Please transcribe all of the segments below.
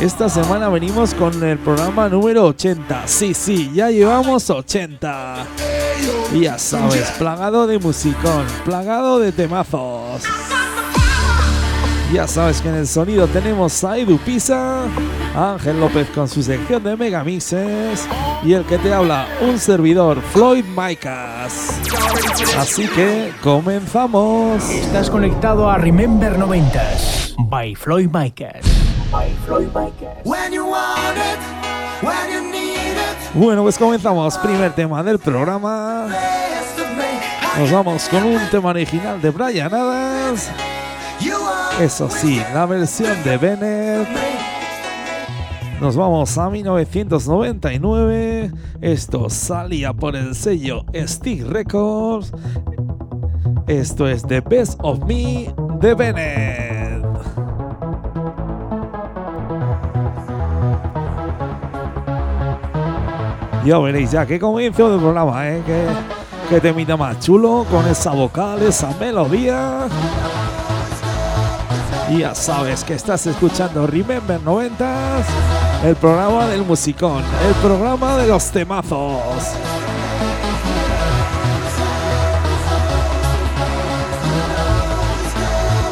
Esta semana venimos con el programa número 80. Sí, sí, ya llevamos 80. Y ya sabes, plagado de musicón, plagado de temazos. Ya sabes que en el sonido tenemos a Edu Pisa, Ángel López con su sección de megamixes y el que te habla, un servidor, Floyd Micas. Así que comenzamos. Estás conectado a Remember 90s by Floyd Micas. By Floyd Micas. Bueno, pues comenzamos. Primer tema del programa. Nos vamos con un tema original de Brian Adams. Eso sí, la versión de Bennett. Nos vamos a 1999. Esto salía por el sello Stick Records. Esto es The Best of Me de Bennett. Ya veréis ya qué comienzo del programa, ¿eh? Que, que temita más chulo con esa vocal, esa melodía. Y ya sabes que estás escuchando Remember 90s, el programa del musicón, el programa de los temazos.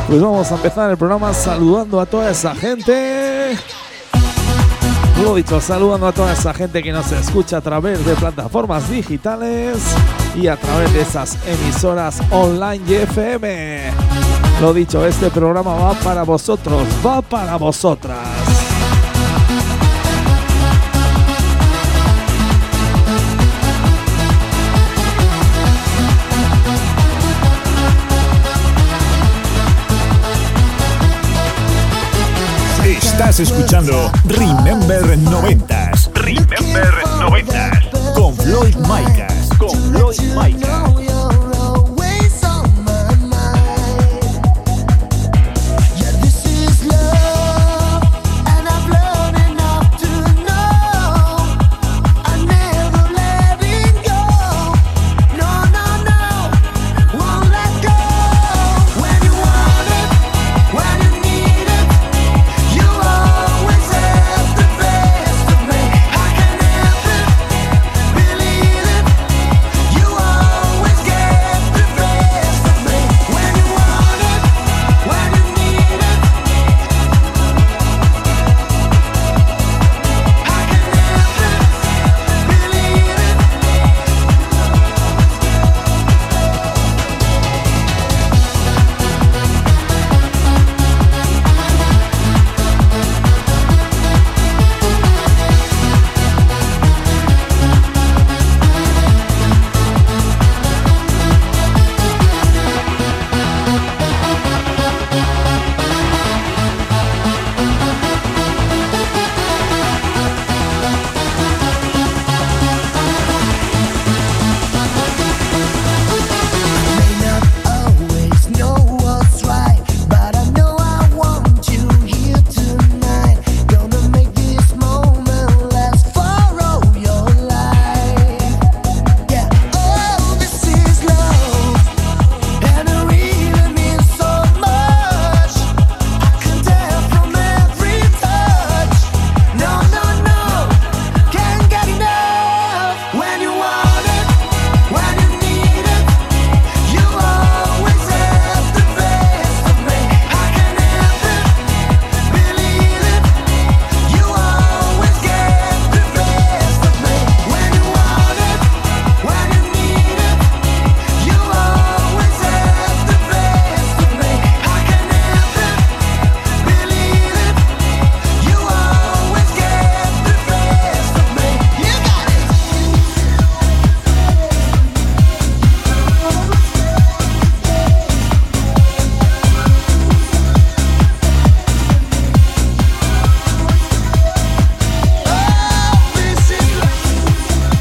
Pues vamos a empezar el programa saludando a toda esa gente. Lo dicho, saludando a toda esa gente que nos escucha a través de plataformas digitales y a través de esas emisoras online y FM. Lo dicho, este programa va para vosotros, va para vosotras. Estás escuchando Remember 90s Remember 90. con Floyd Micas. Con Floyd Micas.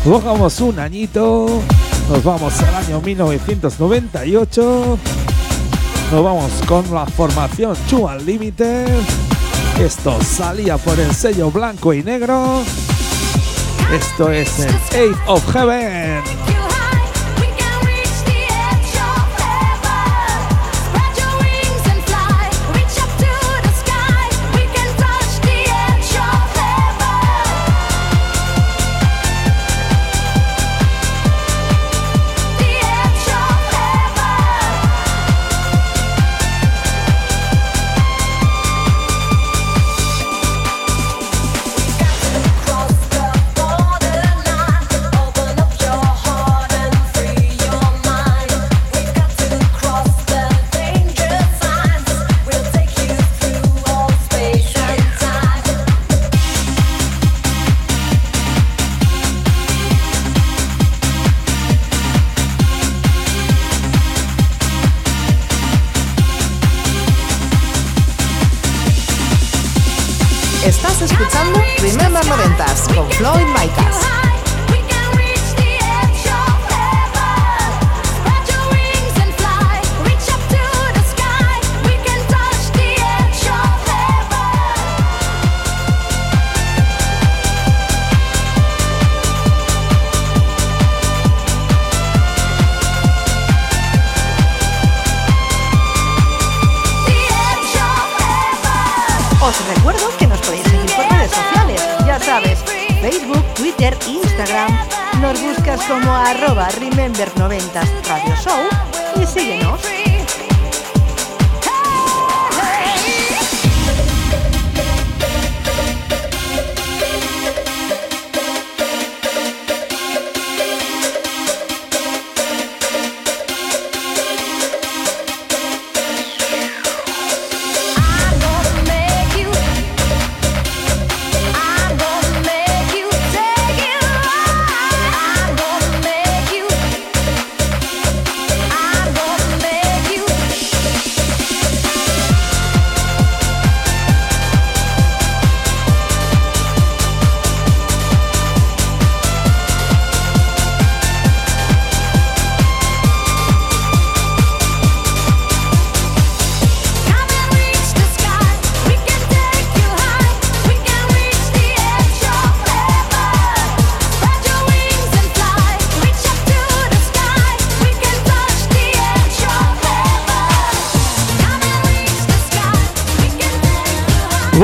Bajamos un añito, nos vamos al año 1998, nos vamos con la formación Chu Unlimited. Esto salía por el sello blanco y negro. Esto es el Eight of Heaven.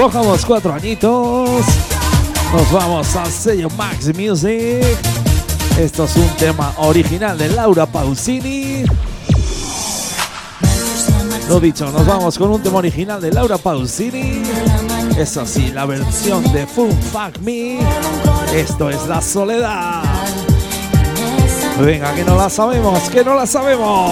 Bajamos cuatro añitos. Nos vamos al sello Max Music. Esto es un tema original de Laura Pausini. Lo dicho, nos vamos con un tema original de Laura Pausini. Es así, la versión de Fun Fuck Me. Esto es La Soledad. Venga, que no la sabemos, que no la sabemos.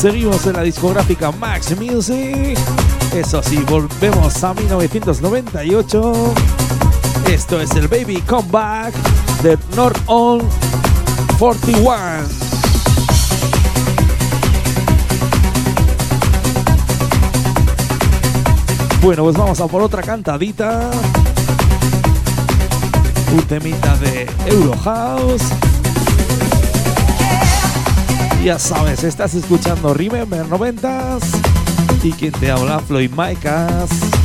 Seguimos en la discográfica Max Music. Eso sí, volvemos a 1998. Esto es el Baby Comeback de North On 41. Bueno, pues vamos a por otra cantadita. Un temita de Eurohouse. Ya sabes, estás escuchando Remember 90s y quien te habla Floyd Micas.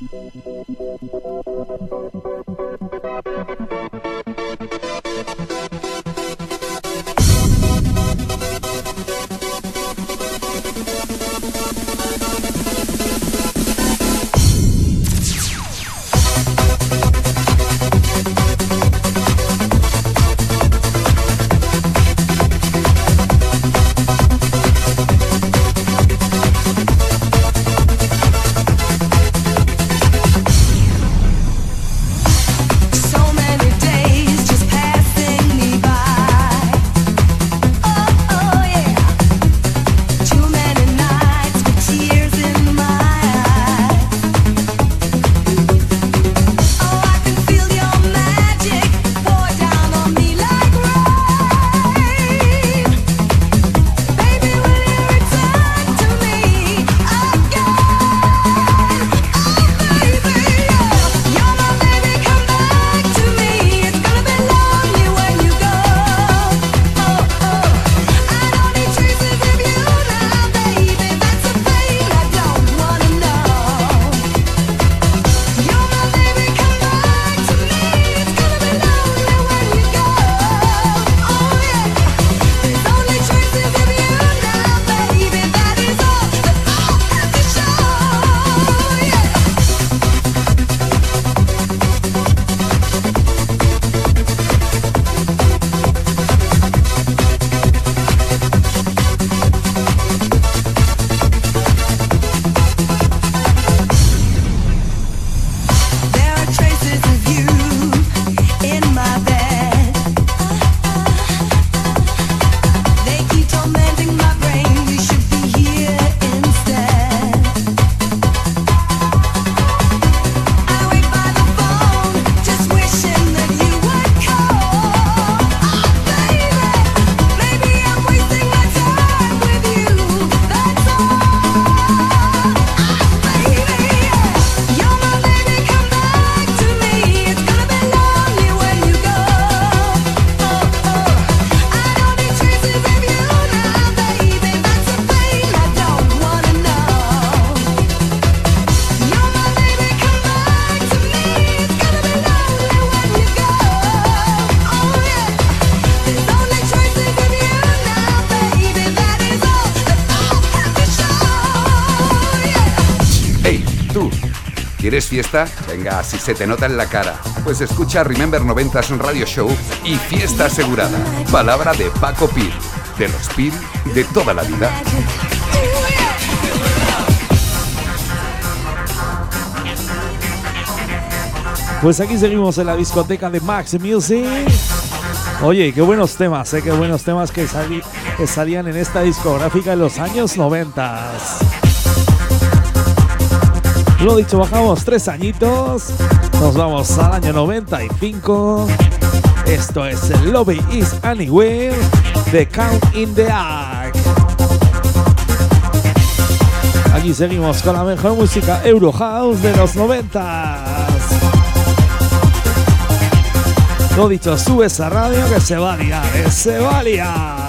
Thank you. Fiesta? Venga, si se te nota en la cara. Pues escucha Remember 90s Radio Show y fiesta asegurada. Palabra de Paco Pil, de los Pil de toda la vida. Pues aquí seguimos en la discoteca de Max Music. Oye, qué buenos temas, ¿eh? qué buenos temas que, salían en esta discográfica en los años 90. Lo dicho, bajamos tres añitos. Nos vamos al año 95. Esto es Lobby is Anywhere de Count in the Ark. Aquí seguimos con la mejor música Eurohouse de los 90. Lo dicho, sube esa radio que se va a liar, eh, se va a liar.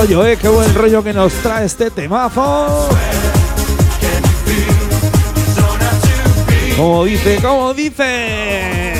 Rollo, ¿eh? Qué buen rollo que nos trae este temazo. Como dice, como dice.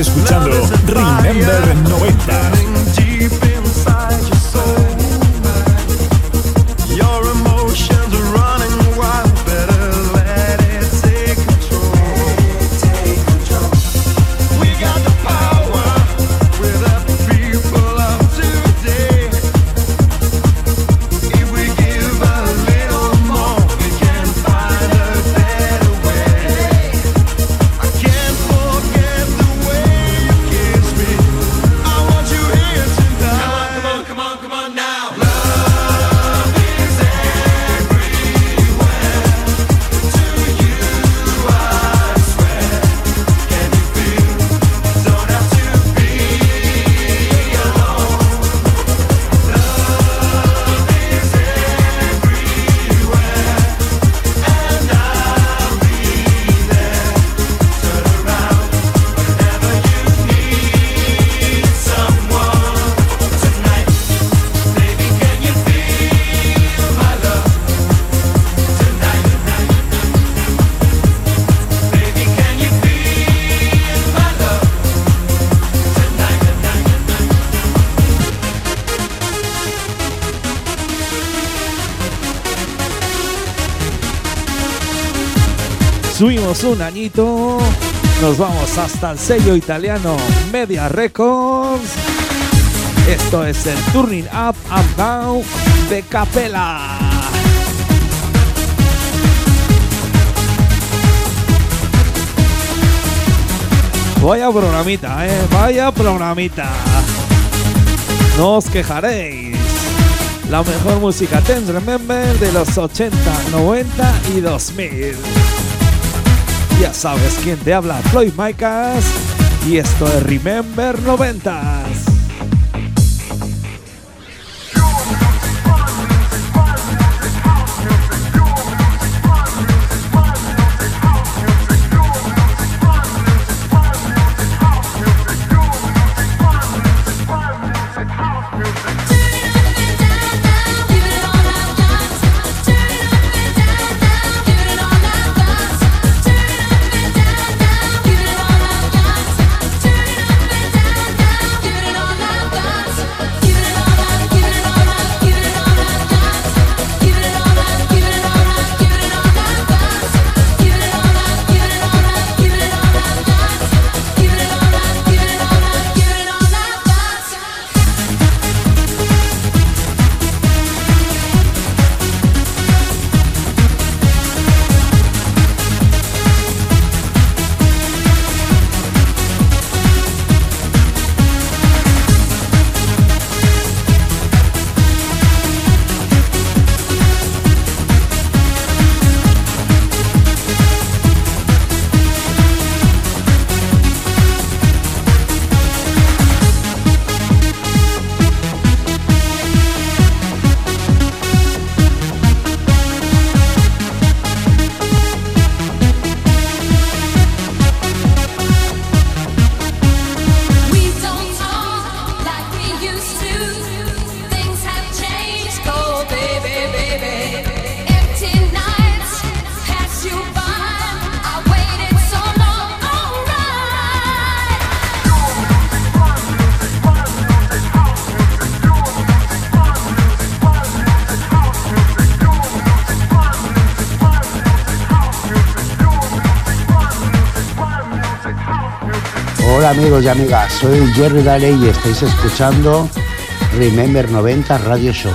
Escuchando Remember 90. Nos vamos hasta el sello italiano Media Records. Esto es el Turning Up and Down de Capella. Vaya programita, eh, vaya programita. No os quejaréis. La mejor música Ten Remember de los 80, 90 y 2000. Ya sabes quién te habla, Floyd Micas. Y esto es Remember 90s. Amigos y amigas, soy Jerry Daley y estáis escuchando Remember 90 Radio Show.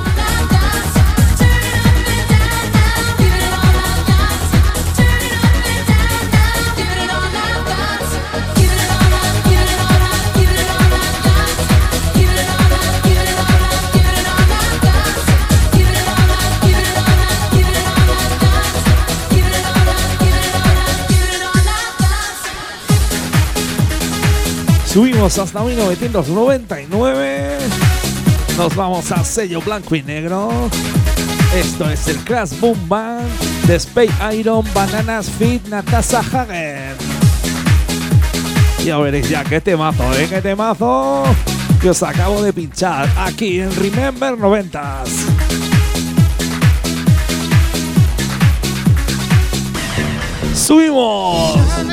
Hasta 1999. Nos vamos a sello blanco y negro. Esto es el Crash Boom Band de Space Iron Bananas Fit Natasha Hagen. Ya veréis ya qué temazo, ¿eh? Qué temazo que os acabo de pinchar aquí en Remember 90s. ¡Subimos!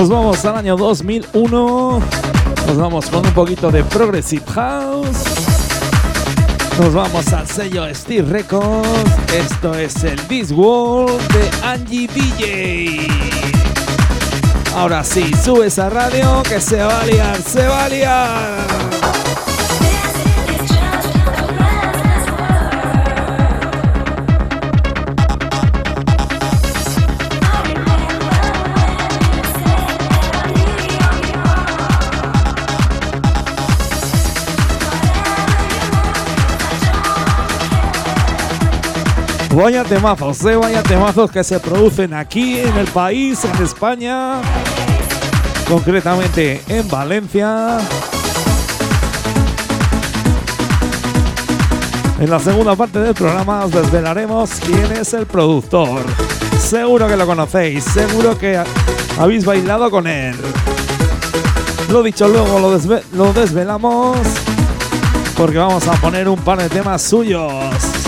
Nos vamos al año 2001. Nos vamos con un poquito de Progressive House. Nos vamos al sello Steve Records. Esto es el This World de Angie DJ. Ahora sí, sube esa radio que se va a liar, se va a liar. Vaya temazos, eh, vaya temazos que se producen aquí en el país, en España, concretamente en Valencia. En la segunda parte del programa os desvelaremos quién es el productor. Seguro que lo conocéis, seguro que habéis bailado con él. Lo dicho, luego lo, lo desvelamos porque vamos a poner un par de temas suyos.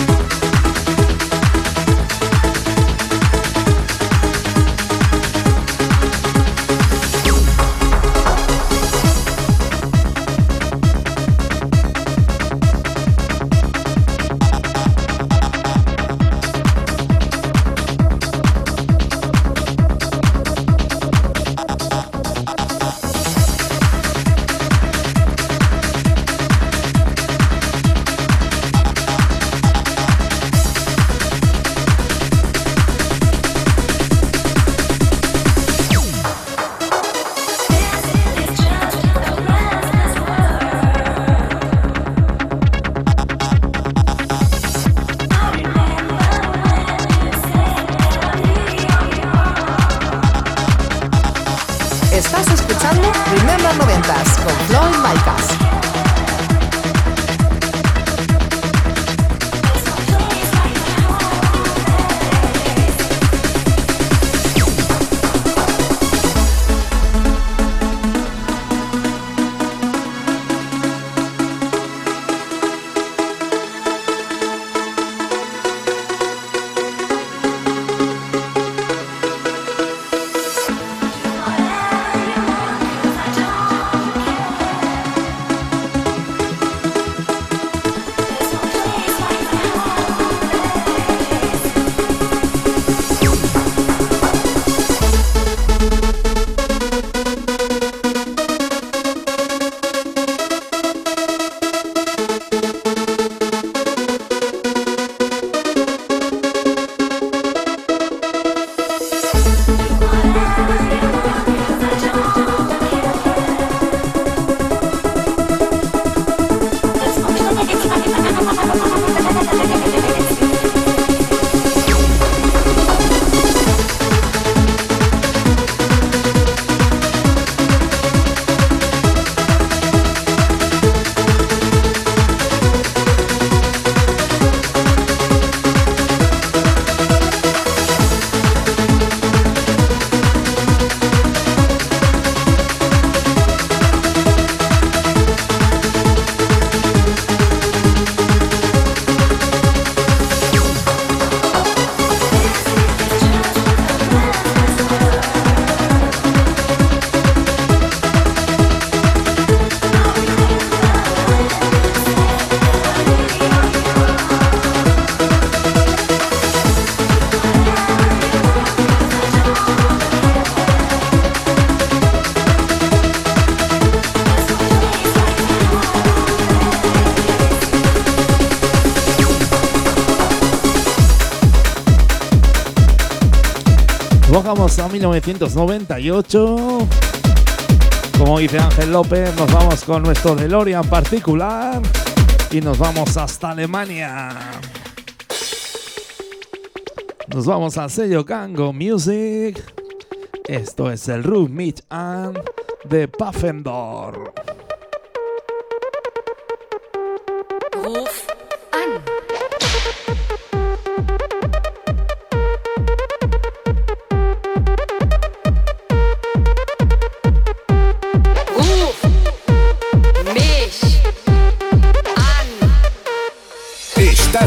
1998. Como dice Ángel López, nos vamos con nuestro DeLorean particular y nos vamos hasta Alemania. Nos vamos al sello Gango Music. Esto es el Ruf Mitch and de Puffendor.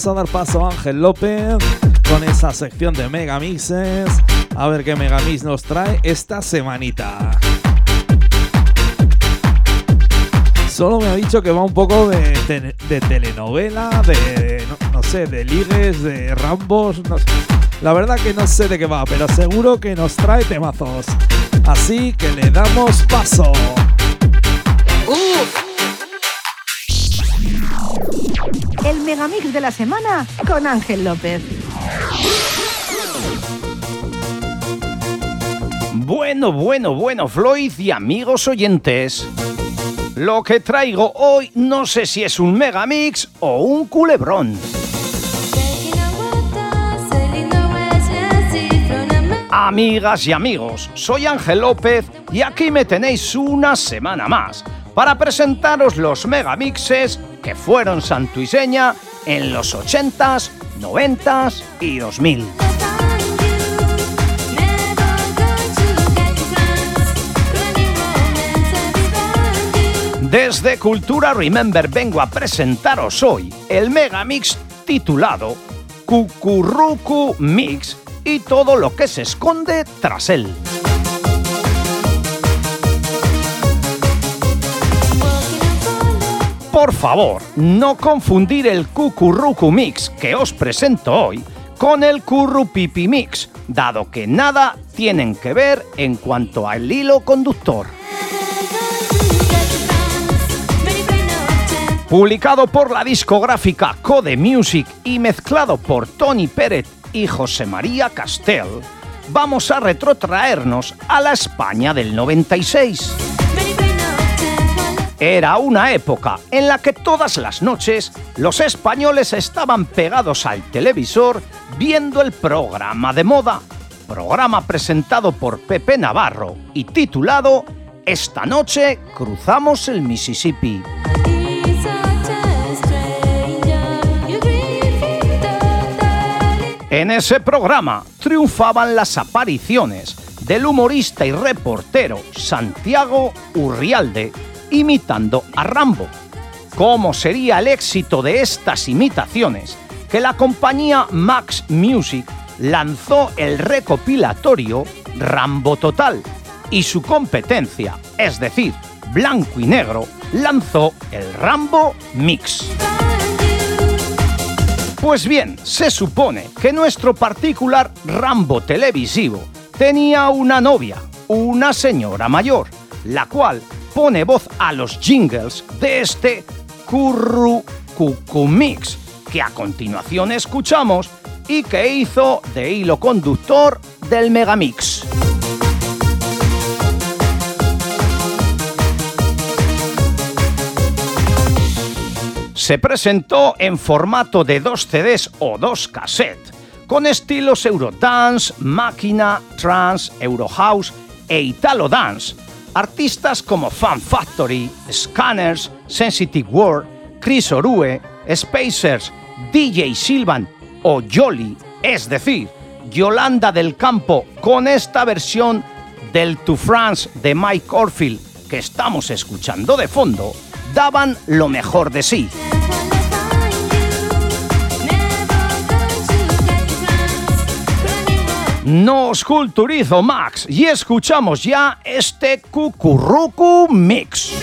vamos a dar paso a Ángel López con esa sección de Megamixes. A ver qué Megamix nos trae esta semanita. Solo me ha dicho que va un poco de, telenovela, de, no, sé, de ligues, de rambos. La verdad que no sé de qué va, pero seguro que nos trae temazos. Así que le damos paso. El megamix de la semana con Ángel López. Bueno, bueno, bueno, Floyd y amigos oyentes. Lo que traigo hoy no sé si es un megamix o un culebrón. Amigas y amigos, soy Ángel López y aquí me tenéis una semana más para presentaros los megamixes que fueron santuiseña en los 80s, 90s y 2000. Desde Cultura Remember vengo a presentaros hoy el megamix titulado Cucurrucu Mix y todo lo que se esconde tras él. Por favor, no confundir el Cucurrucu Mix que os presento hoy con el Currupipi Mix, dado que nada tienen que ver en cuanto al hilo conductor. Publicado por la discográfica Code Music y mezclado por Tony Pérez y José María Castel, vamos a retrotraernos a la España del 96. Era una época en la que todas las noches los españoles estaban pegados al televisor viendo el programa de moda, programa presentado por Pepe Navarro y titulado Esta noche cruzamos el Mississippi. En ese programa triunfaban las apariciones del humorista y reportero Santiago Urrialde imitando a Rambo. ¿Cómo sería el éxito de estas imitaciones que la compañía Max Music lanzó el recopilatorio Rambo Total y su competencia, es decir, Blanco y Negro, lanzó el Rambo Mix? Pues bien, se supone que nuestro particular Rambo televisivo tenía una novia, una señora mayor, la cual pone voz a los jingles de este Curru Cucu Mix, que a continuación escuchamos y que hizo de hilo conductor del Megamix. se presentó en formato de dos CDs o dos cassettes, con estilos Eurodance, Máquina, Trance, Eurohouse e Italo Dance. Artistas como Fan Factory, Scanners, Sensitive World, Chris Orue, Spacers, DJ Silvan o Jolly, es decir, Yolanda del Campo, con esta versión del To France de Mike Orfield que estamos escuchando de fondo, daban lo mejor de sí. Nos culturizo Max y escuchamos ya este Cucurrucu Mix.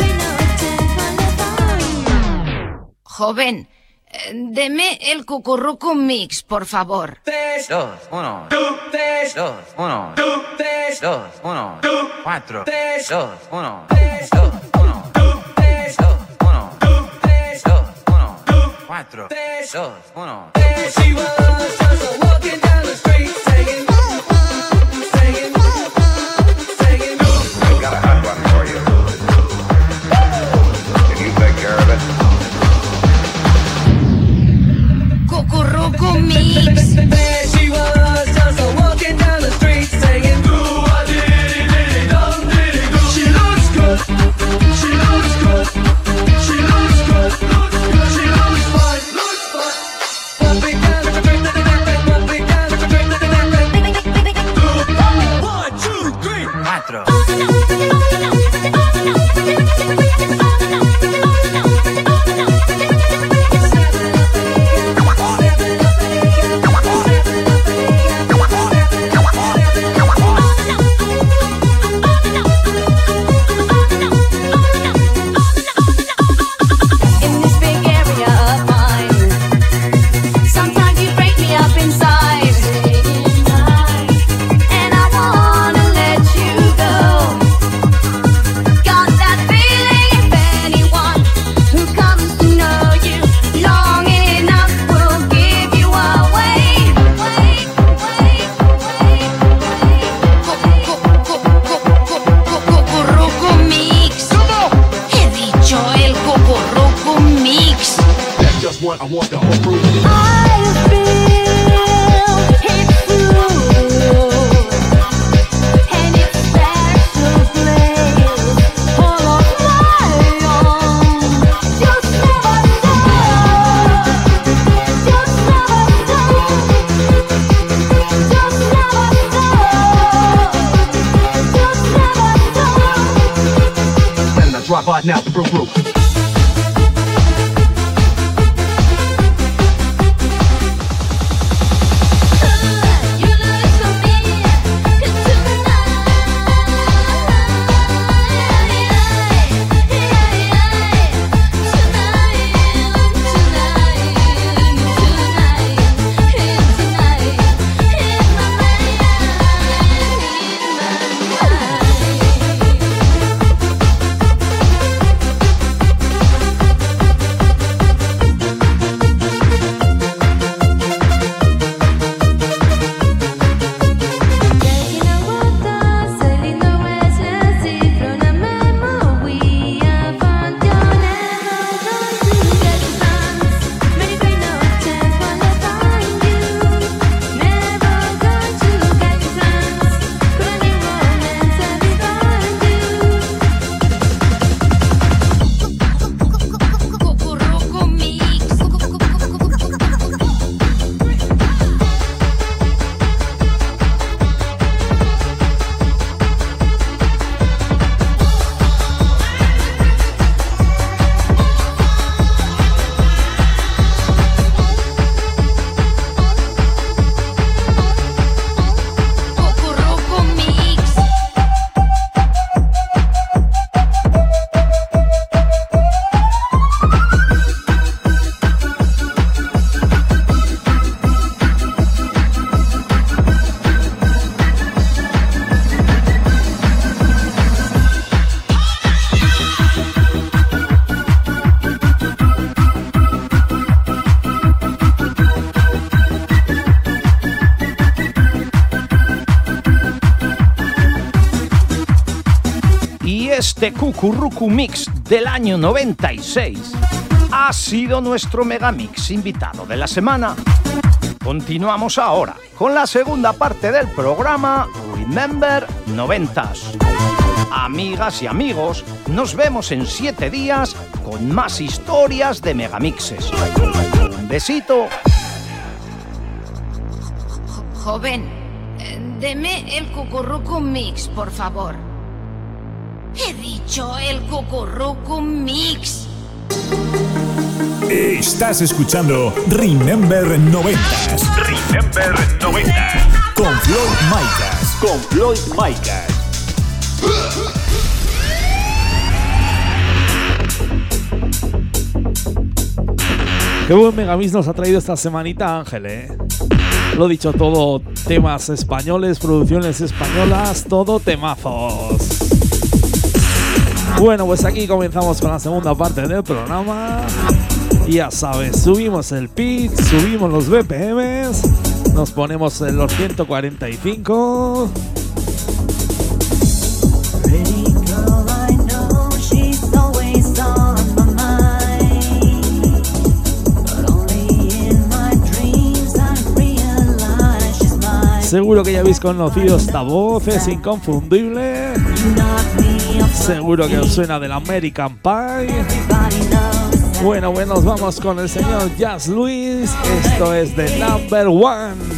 Joven, eh, deme el Cucurrucu Mix, por favor. 3, 2, 1, 3, 2, 1, 3, 2, 1, 4, 3, 2, 1, 3, 2, 1, 3, 2, 1, 3, 2, 1, 4, 3, 2, 1, 3, 2, 1, este Cucurrucu Mix del año 96 ha sido nuestro Megamix invitado de la semana. Continuamos ahora con la segunda parte del programa Remember 90s. Amigas y amigos, nos vemos en siete días con más historias de megamixes. Un besito. Joven, eh, deme el Cucurrucu Mix, por favor. El Cucurrucu Mix. Estás escuchando Remember 90 Remember 90 Con Floyd Micas. Con Floyd Micas. Qué buen Megamix nos ha traído esta semanita Ángel, ¿eh? Lo dicho todo, temas españoles, producciones españolas, todo temazos. Bueno, pues aquí comenzamos con la segunda parte del programa. Ya sabes, subimos el pitch, subimos los BPMs, nos ponemos en los 145. Seguro que ya habéis conocido esta voz, es inconfundible. Seguro que os suena del American Pie. Bueno, bueno, nos vamos con el señor Jazz Luis. Esto es de Number One.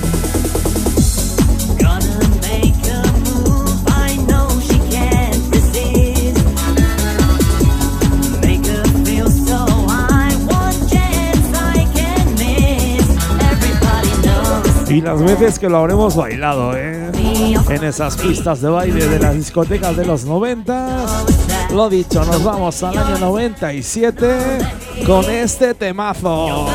Y las veces que lo habremos bailado, ¿eh? En esas pistas de baile de las discotecas de los 90. Lo dicho, nos vamos al año 97 con este temazo.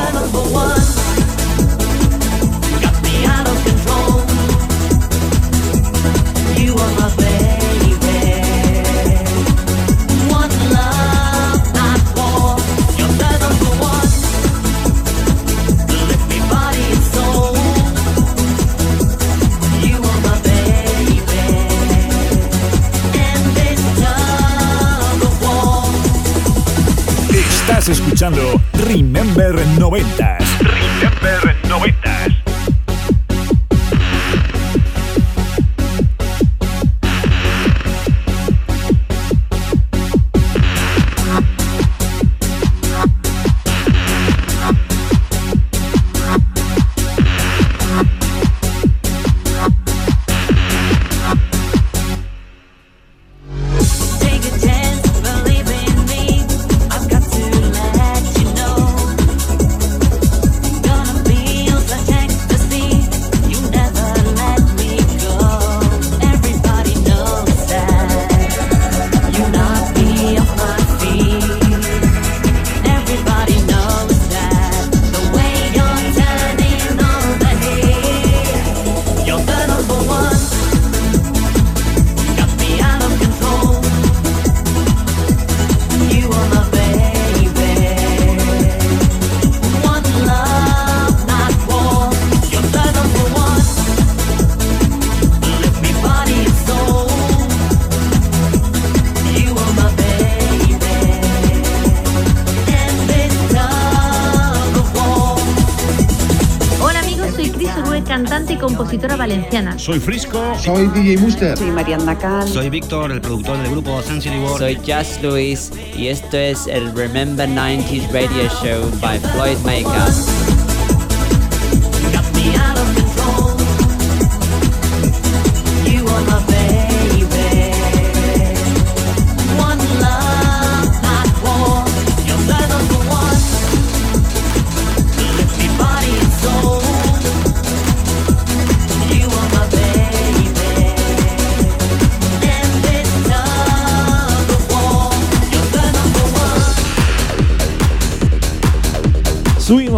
Soy Frisco. Soy DJ Muster. Soy Mariana Cal. Soy Víctor, el productor del grupo Sensitive World. Soy Just Luis y esto es el Remember 90s Radio Show by Floyd Maker.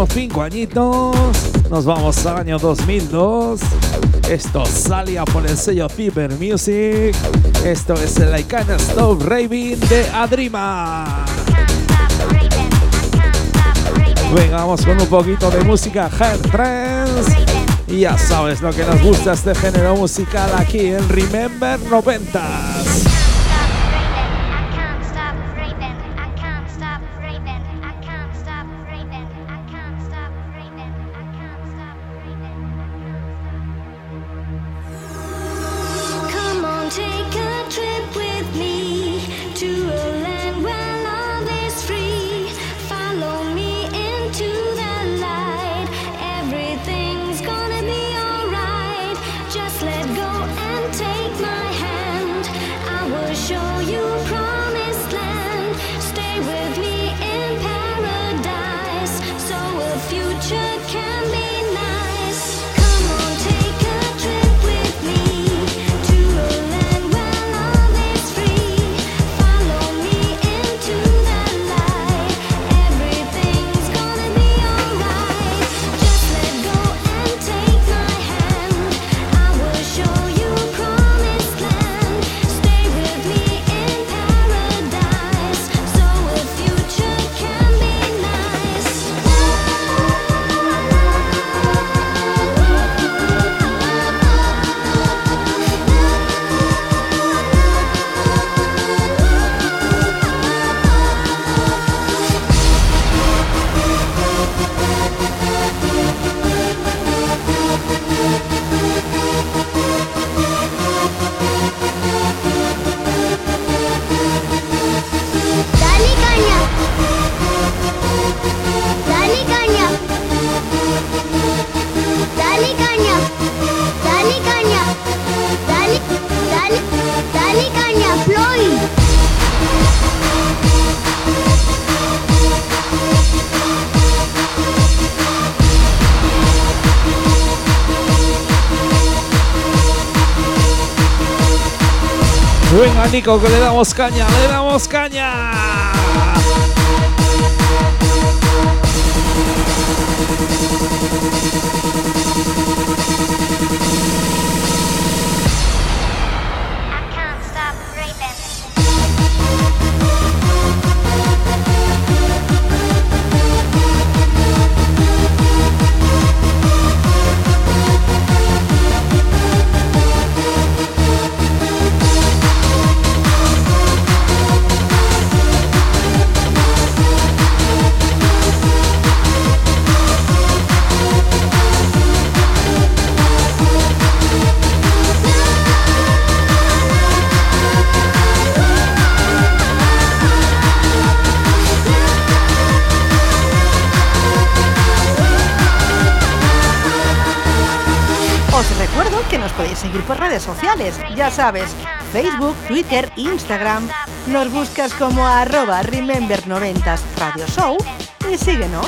Subimos cinco añitos, nos vamos al año 2002. Esto salía por el sello Cyber Music. Esto es el I Can't Stop Raving de Adrima. Venga, vamos con un poquito de música hard trance. Y ya sabes lo que nos gusta este género musical aquí en Remember 90s. Que le damos caña, le damos caña. Sabes, Facebook, Twitter, Instagram. Nos buscas como arroba Remember90s Radio Show y síguenos.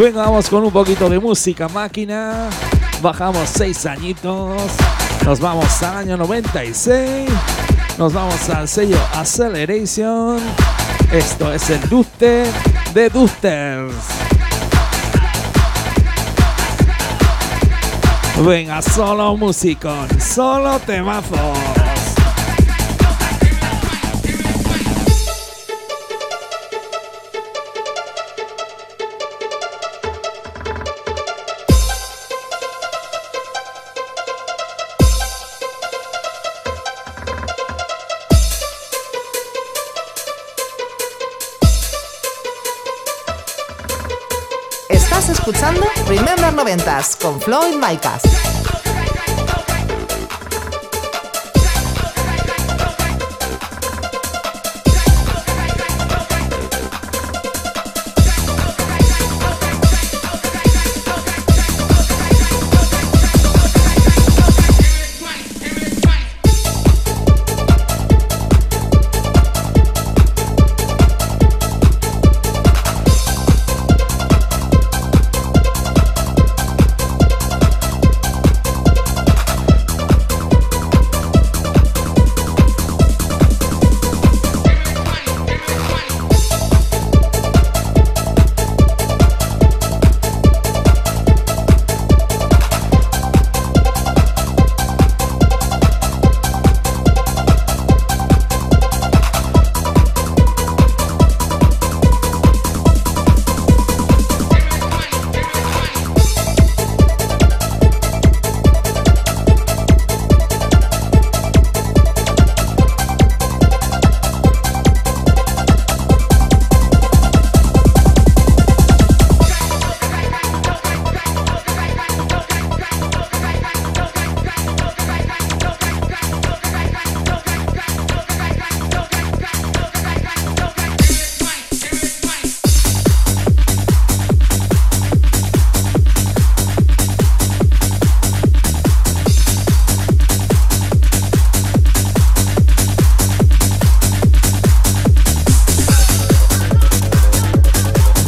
Venga, vamos con un poquito de música máquina. Bajamos seis añitos. Nos vamos al año 96. Nos vamos al sello Acceleration. Esto es el Duster de Dusters. Venga, solo músico, solo temazos. Remember Noventas con Floyd Micas.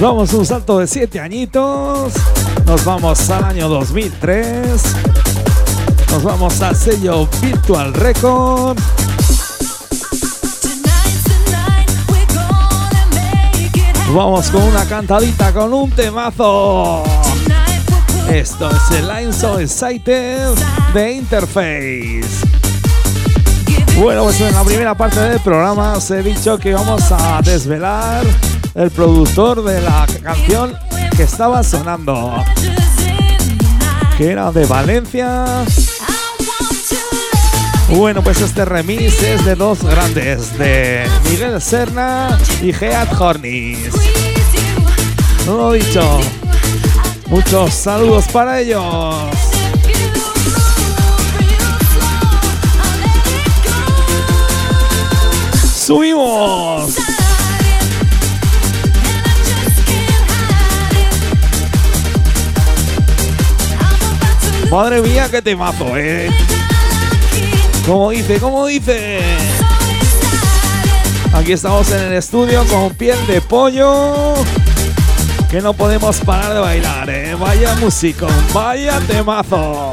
Vamos un salto de 7 añitos. Nos vamos al año 2003. Nos vamos al sello Virtual Record. Vamos con una cantadita con un temazo. Esto es el Line So Excited de Interface. Bueno, pues en la primera parte del programa os he dicho que vamos a desvelar el productor de la canción que estaba sonando, que era de Valencia. Bueno, pues este remix es de dos grandes, de Miguel Serna y Geat Hornis. No lo dicho. Muchos saludos para ellos. Subimos. Madre mía, qué temazo, eh. Como dice, como dice. Aquí estamos en el estudio con piel de pollo. Que no podemos parar de bailar, eh. Vaya músico, vaya temazo.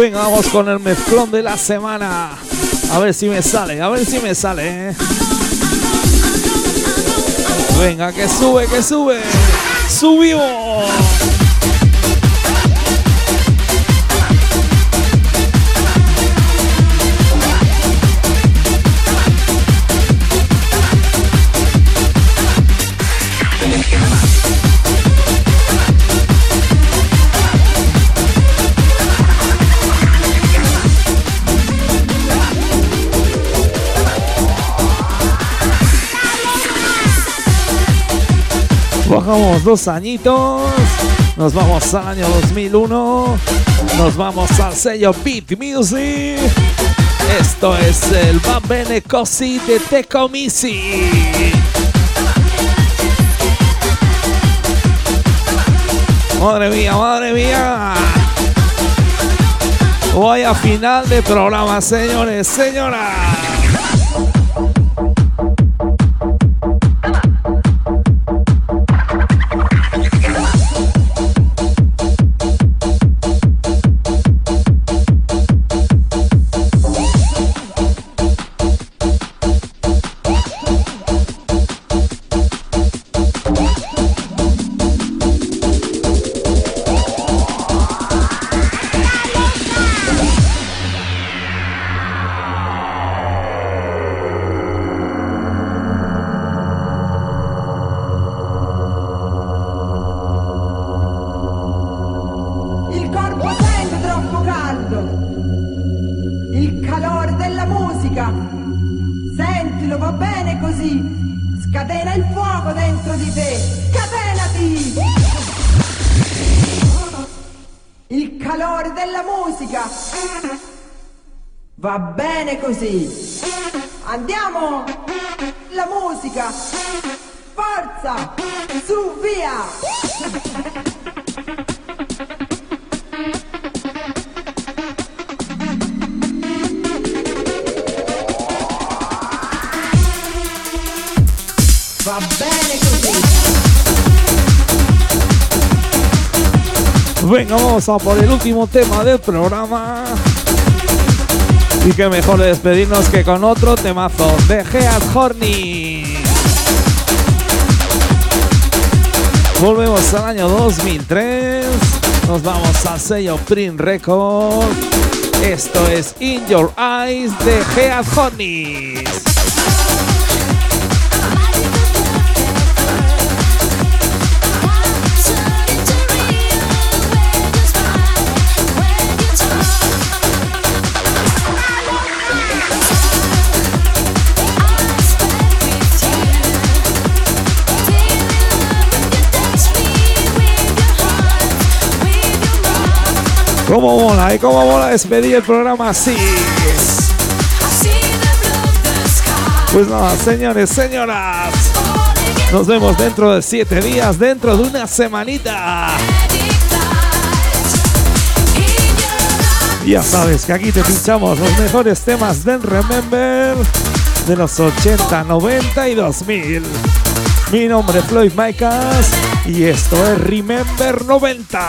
Venga, vamos con el mezclón de la semana. A ver si me sale, a ver si me sale. ¿eh? Venga, que sube, que sube. Subió. Bajamos dos añitos. Nos vamos al año 2001. Nos vamos al sello Beat Music. Esto es el Bambene Cosi de Tecomisi. Madre mía, madre mía. Voy a final de programa, señores, señoras. Musica! Va bene così! Andiamo! La musica! Forza! Su, via! Venga, vamos a por el último tema del programa. Y qué mejor de despedirnos que con otro temazo de Geat Horny. Volvemos al año 2003. Nos vamos al sello Print Record. Esto es In Your Eyes de Geat Horny. ¿Cómo mola? ¿Y cómo mola despedir el programa así? Pues nada, señores, señoras. Nos vemos dentro de siete días, dentro de una semanita. Ya sabes que aquí te pinchamos los mejores temas del Remember de los 80, 90 y 2000. Mi nombre es Floyd Micas y esto es Remember 90.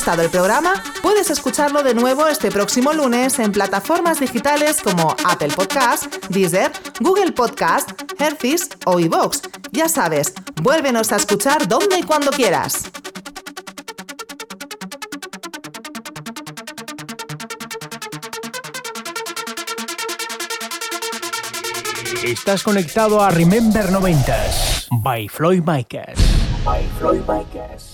Gustado el programa, puedes escucharlo de nuevo este próximo lunes en plataformas digitales como Apple Podcast, Deezer, Google Podcast, Herthis o iVoox. Ya sabes, vuélvenos a escuchar donde y cuando quieras. Estás conectado a Remember 90s by Floyd Micas. By Floyd Micas.